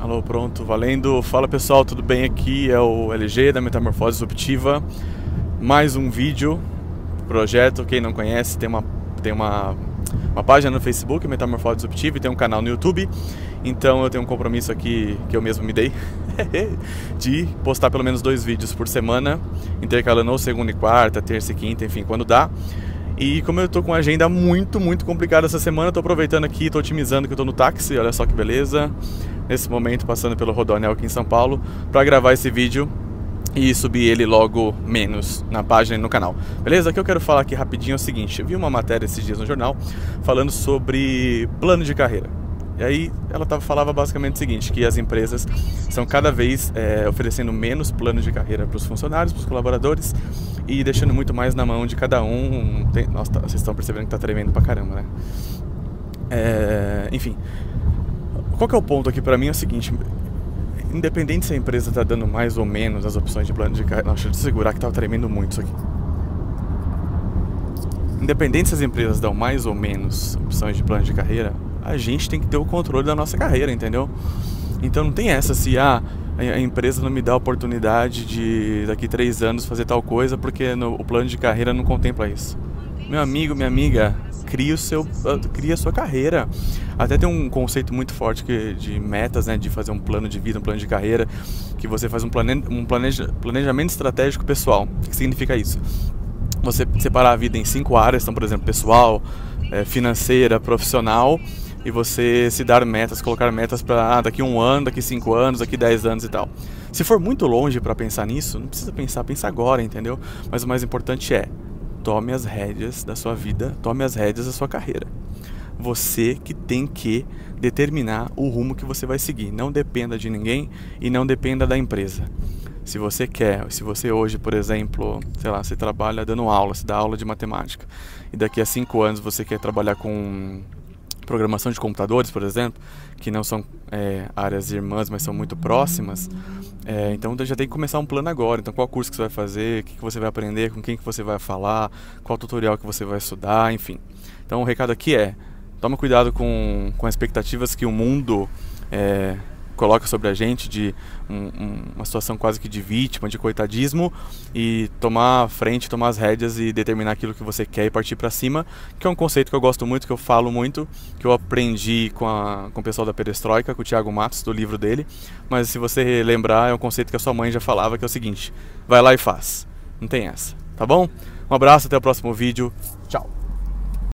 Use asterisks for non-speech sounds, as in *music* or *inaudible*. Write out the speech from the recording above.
Alô, pronto, valendo. Fala pessoal, tudo bem? Aqui é o LG da Metamorfose Disruptiva. Mais um vídeo, projeto. Quem não conhece, tem uma, tem uma, uma página no Facebook, Metamorfose Disruptiva, e tem um canal no YouTube. Então eu tenho um compromisso aqui que eu mesmo me dei *laughs* de postar pelo menos dois vídeos por semana, intercalando segunda e quarta, terça e quinta, enfim, quando dá. E como eu tô com a agenda muito, muito complicada essa semana, tô aproveitando aqui, tô otimizando que eu tô no táxi, olha só que beleza nesse momento passando pelo Rodonel aqui em São Paulo para gravar esse vídeo e subir ele logo menos na página e no canal. Beleza? O que eu quero falar aqui rapidinho é o seguinte, eu vi uma matéria esses dias no jornal falando sobre plano de carreira. E aí ela tava, falava basicamente o seguinte, que as empresas estão cada vez é, oferecendo menos plano de carreira para os funcionários, para os colaboradores e deixando muito mais na mão de cada um. Tem, nossa, vocês estão percebendo que tá tremendo pra caramba, né? É, enfim, qual que é o ponto aqui para mim é o seguinte, independente se a empresa está dando mais ou menos as opções de plano de carreira, deixa eu segurar que estava tremendo muito isso aqui. Independente se as empresas dão mais ou menos opções de plano de carreira, a gente tem que ter o controle da nossa carreira, entendeu? Então não tem essa se ah, a empresa não me dá a oportunidade de daqui três anos fazer tal coisa porque no, o plano de carreira não contempla isso. Meu amigo, minha amiga, cria o seu cria a sua carreira. Até tem um conceito muito forte que, de metas né de fazer um plano de vida um plano de carreira que você faz um, plane, um planeja, planejamento estratégico pessoal. O que significa isso? Você separar a vida em cinco áreas então por exemplo pessoal é, financeira profissional e você se dar metas colocar metas para ah, daqui um ano daqui cinco anos daqui dez anos e tal. Se for muito longe para pensar nisso não precisa pensar pensa agora entendeu? Mas o mais importante é tome as rédeas da sua vida, tome as rédeas da sua carreira. Você que tem que determinar o rumo que você vai seguir. Não dependa de ninguém e não dependa da empresa. Se você quer, se você hoje, por exemplo, sei lá, você trabalha dando aula, você dá aula de matemática, e daqui a cinco anos você quer trabalhar com programação de computadores, por exemplo, que não são é, áreas irmãs, mas são muito próximas, é, então já tem que começar um plano agora. Então qual curso que você vai fazer, o que, que você vai aprender, com quem que você vai falar, qual tutorial que você vai estudar, enfim. Então o recado aqui é, toma cuidado com, com as expectativas que o mundo é, coloca sobre a gente de um, um, uma situação quase que de vítima, de coitadismo e tomar a frente, tomar as rédeas e determinar aquilo que você quer e partir para cima, que é um conceito que eu gosto muito, que eu falo muito, que eu aprendi com, a, com o pessoal da Perestroika, com o Thiago Matos, do livro dele, mas se você lembrar, é um conceito que a sua mãe já falava, que é o seguinte, vai lá e faz, não tem essa, tá bom? Um abraço, até o próximo vídeo, tchau!